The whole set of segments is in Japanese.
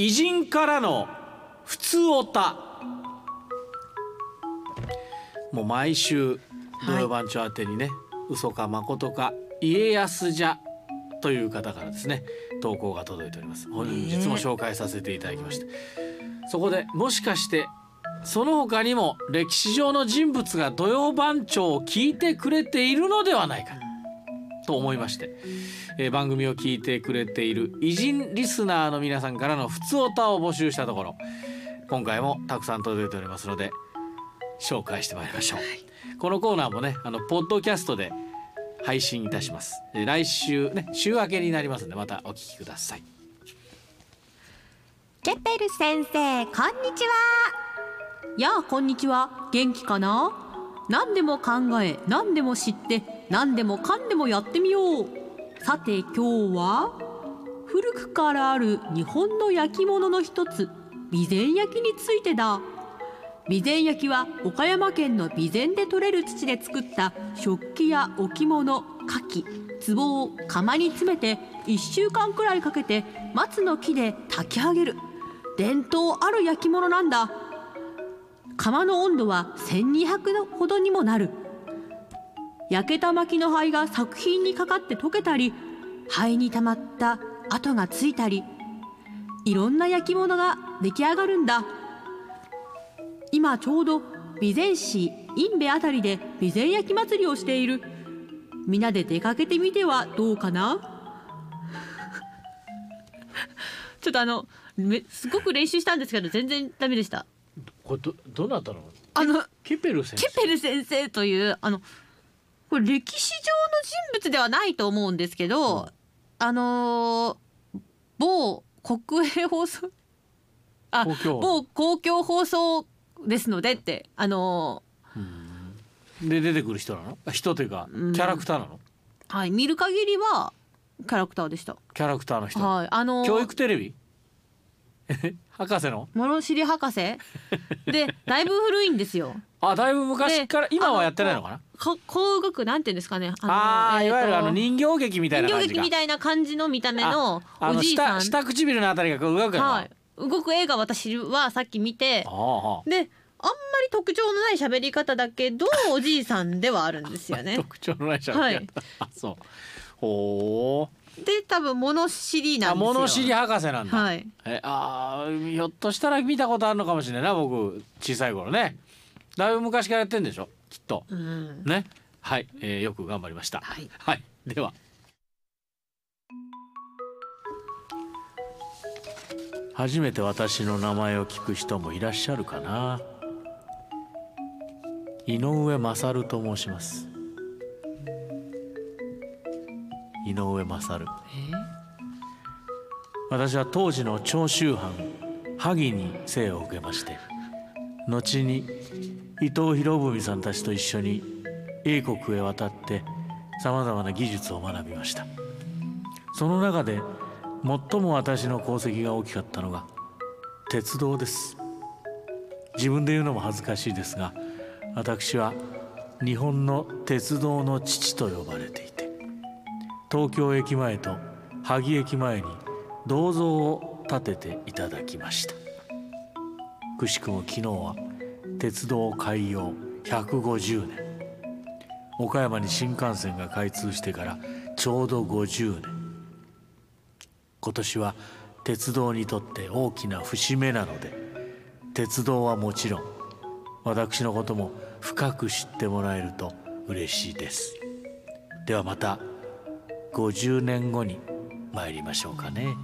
偉人からの普通おたもう毎週土曜番長宛てにね、嘘か誠か家康じゃという方からですね投稿が届いております。本日も紹介させていただきまして、そこでもしかしてその他にも歴史上の人物が土曜番長を聞いてくれているのではないかと思いまして、えー番組を聞いてくれている偉人リスナーの皆さんからの普通おたを募集したところ今回もたくさん届いておりますので紹介してまいりましょう、このコーナーもねあのポッドキャストで配信いたします。えー来週ね週明けになりますのでまたお聞きください。ケペル先生こんにちは。やあこんにちは。元気かな？何でも考え何でも知って何でもかんでもやってみよう。さて今日は古くからある日本の焼き物の一つ備前焼についてだ。備前焼は岡山県の備前で採れる土で作った食器や置物牡蠣壺を釜に詰めて1週間くらいかけて松の木で炊き上げる。伝統ある焼き物なんだ。釜の温度は1200度ほどにもなる。焼けた薪の灰が作品にかかって溶けたり灰に溜まった跡がついたりいろんな焼き物が出来上がるんだ。今ちょうど備前市印部あたりで備前焼き祭りをしている。みんなで出かけてみてはどうかな？ちょっとあのめすごく練習したんですけど全然ダメでした。これどどなたの？あのケペル先生。ケペル先生というあのこれ歴史上の人物ではないと思うんですけど、うん。あのー某国営放送 あ公共某公共放送ですのでってあので出てくる人なの？あ人というかキうん。ャラクターなの？ーはい見る限りはキャラクターでした。キャラクターの人、はいあのー教育テレビ？え 博士の？物知り博士？でだいぶ古いんですよ。あだいぶ昔からで今はやってないのかな？か工学なんていうんですかね。ああー、いわゆるあの人人形劇みたいな形感じが。劇みたいな感じの見た目のおじいさん。下下唇のあたりがこう動くはい、動く映画私はさっき見てであんまり特徴のない喋り方だけどおじいさんではあるんですよあね。特徴のないしゃべりはい。そう。ほで多分物知りなんですよ。物知り博士なんだ、はい。えあーひょっとしたら見たことあるのかもしれないな僕。小さい頃ね。だいぶ昔からやってんでしょきっと。うん。ね。はい、えー、よく頑張りました。はい。はい、では。初めて私の名前を聞く人もいらっしゃるかな。井上勝と申します。井上勝。私は当時の長州藩萩に生を受けまして後に伊藤博文さんたちと一緒に英国へ渡ってさまざまな技術を学びました。その中で最も私の功績が大きかったのが鉄道です。自分で言うのも恥ずかしいですが私は日本の鉄道の父と呼ばれていて東京駅前と萩駅前に銅像を建てていただきました。くしくも昨日は鉄道開業150年。岡山に新幹線が開通してからちょうど50年。今年は鉄道にとって大きな節目なので鉄道はもちろん私のことも深く知ってもらえると嬉しいです。ではまた50年後に参りましょうかね。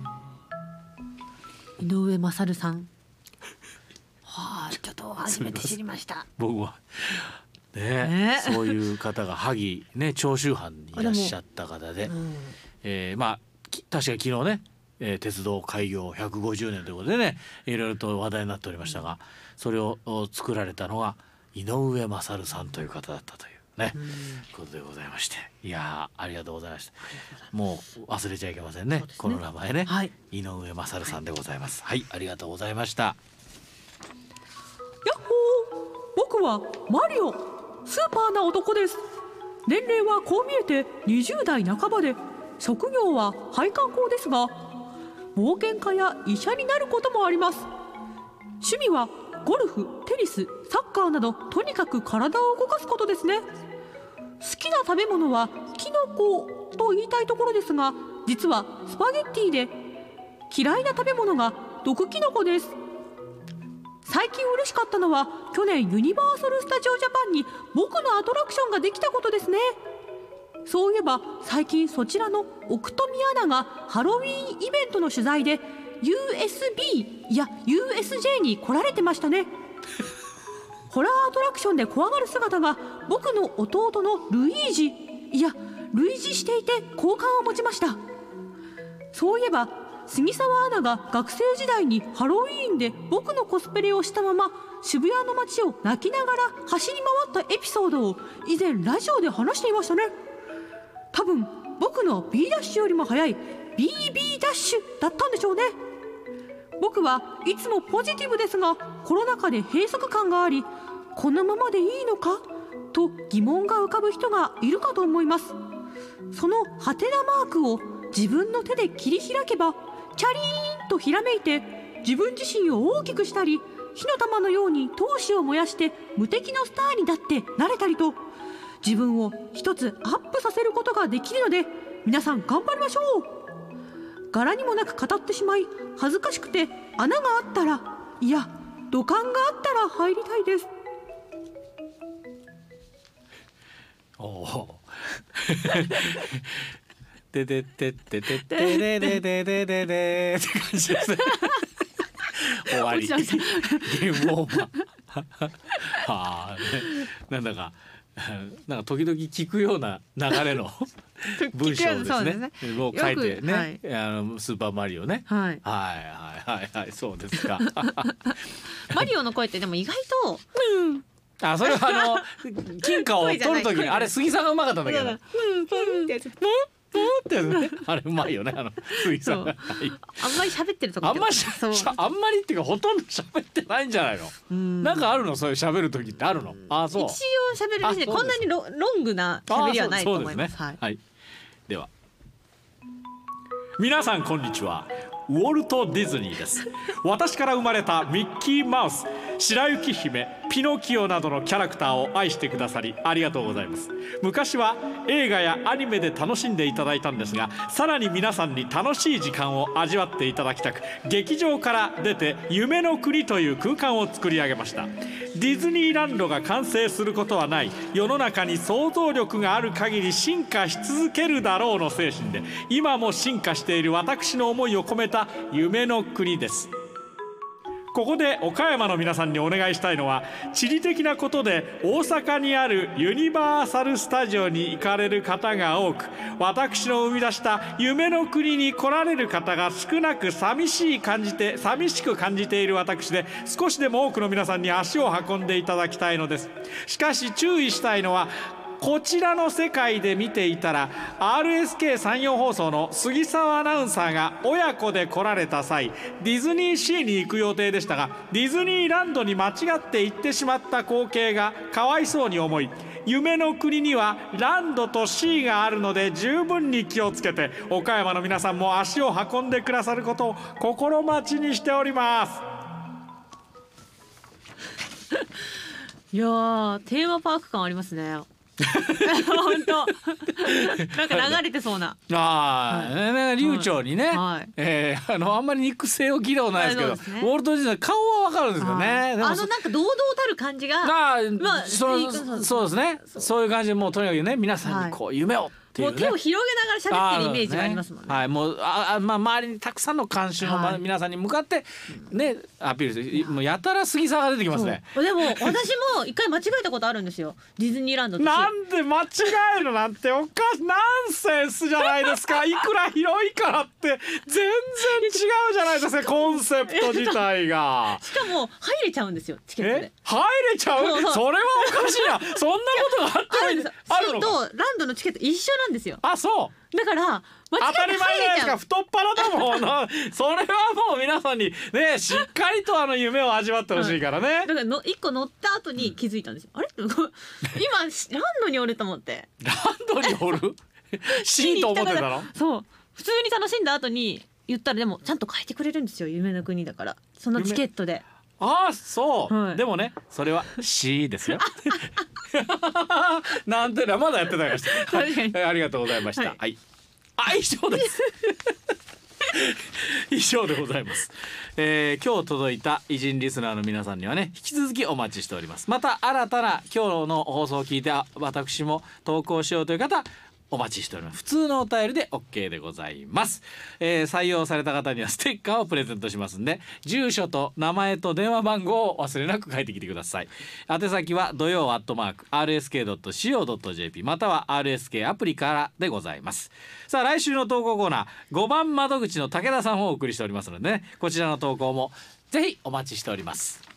井上勝さん。はあ、ちょっと初めて知りました。僕はねね。そういう方が萩ね長州藩にいらっしゃった方で、うん。えーまあき確かに昨日ね、えー鉄道開業150年ということでねいろいろと話題になっておりましたがそれをお作られたのが井上勝さんという方だったというね、ことでございましていやーありがとうございました。もう忘れちゃいけませんねね。この名前ね、はい。井上勝さんでございます。はい、ありがとうございました僕はマリオスーパーな男です。年齢はこう見えて20代半ばで職業は配管工ですが冒険家や医者になることもあります。趣味はゴルフテニスサッカーなどとにかく体を動かすことですね。好きな食べ物はキノコと言いたいところですが実はスパゲッティで嫌いな食べ物が毒キノコです。最近嬉しかったのは去年ユニバーサル・スタジオ・ジャパンに僕のアトラクションができたことですね。そういえば最近そちらの奥富アナがハロウィーンイベントの取材で USB いや USJ に来られてましたね。ホラーアトラクションで怖がる姿が僕の弟のルイージいや類似していて好感を持ちました。そういえば杉沢アナが学生時代にハロウィーンで僕のコスプレをしたまま渋谷の街を泣きながら走り回ったエピソードを以前ラジオで話していましたね。多分僕の B ダッシュよりも速い BB ダッシュだったんでしょうね。僕はいつもポジティブですがコロナ禍で閉塞感がありこのままでいいのか？と疑問が浮かぶ人がいるかと思います。そのハテナマークを自分の手で切り開けばチャリーンとひらめいて自分自身を大きくしたり火の玉のように闘志を燃やして無敵のスターにだってなれたりと自分を一つアップさせることができるので皆さん頑張りましょう柄にもなく語ってしまい恥ずかしくて穴があったらいや土管があったら入りたいですおお。ででででででででででででって感じですね。終わり。ゲームオーバー。はあ、ね、なんだか。なんか時々聞くような流れの文章ですねすね。を書いてね、はいあのスーパーマリオね。はいはいはいはいはいそうですか。マリオの声ってでも意外とあそれはあの金貨を取る時にあれ杉さんがうまかったんだけど。うんプンってやつってね。あれうまいよねあの杉さんが。はいあんまり喋ってるとこあんましそうしゃあんまりっていうかほとんど喋ってないんじゃないの？うんなんかあるの？そういう喋る時ってあるの？あそう。一応喋るですねあそうですこんなにロロングなあ喋りはないと思いますはいはい。では。皆さんこんにちは。ウォルト・ディズニーです。私から生まれたミッキーマウス白雪姫ピノキオなどのキャラクターを愛してくださりありがとうございます。昔は映画やアニメで楽しんでいただいたんですがさらに皆さんに楽しい時間を味わっていただきたく劇場から出て夢の国という空間を作り上げました。ディズニーランドが完成することはない。世の中に想像力がある限り進化し続けるだろうの精神で今も進化している私の思いを込めた夢の国です。ここで岡山の皆さんにお願いしたいのは地理的なことで大阪にあるユニバーサル・スタジオに行かれる方が多く私の生み出した夢の国に来られる方が少なく寂しい感じて寂しく感じている私で少しでも多くの皆さんに足を運んでいただきたいのです。しかし注意したいのはこちらの世界で見ていたら RSK 山陽放送の杉沢アナウンサーが親子で来られた際ディズニーシーに行く予定でしたがディズニーランドに間違って行ってしまった光景がかわいそうに思い夢の国にはランドとシーがあるので十分に気をつけて岡山の皆さんも足を運んでくださることを心待ちにしております。いやテーマパーク感ありますね。本当。なんか流れてそうな。ああ、ね流暢にね、はい。えー あのあんまり肉声を聞いたことないですけど、ね。ウォルト・ディズニー顔はわかるんですよね。あのなんか堂々たる感じが。ああ、まあそうのそうですね。そういう感じでもうとにかくね皆さんにこう夢をっていうね、もう手を広げながら喋ってるイメージがありますもんね。はい、もうああまあ周りにたくさんの観衆の、はい。皆さんに向かってねアピールしてもうやたら杉沢が出てきますね。でも私も一回間違えたことあるんですよ。ディズニーランドとなんで間違えるなんておかしナンセンスじゃないですか。いくら広いからって。全然違うじゃないですかコンセプト自体が。しかも入れちゃうんですよチケットえ？で入れちゃう？それはおかしいな。そんなことがあってあるのか。とランドのチケット一緒なんですよ。あそう。だから当たり前じゃないですか。太っ腹だもん。なそれはもう皆さんにねしっかりとあの夢を味わってほしいからね。だからの一個乗った後に気づいたんですよ、あれ？今ランドにおると思って。ランドにおる？シーンと思ってたの？そう。普通に楽しんだ後に言ったらでもちゃんと書いてくれるんですよ。夢の国だから。そのチケットでああそう、はい。でもねそれは C ですよ。なんてなまだやってたりました。はい。ありがとうございました。ははい。い、あ以上です。以上でございます、えー今日届いた偉人リスナーの皆さんにはね引き続きお待ちしております。また新たな今日の放送を聞いてあ私も投稿しようという方お待ちしております。普通のお便りで OK でございます、えー採用された方にはステッカーをプレゼントしますんで住所と名前と電話番号を忘れなく書いてきてください。宛先は土曜アットマーク RSK.CO.JP または RSK アプリからでございます。さあ来週の投稿コーナー5番窓口の武田さんをお送りしておりますのでねこちらの投稿もぜひお待ちしております。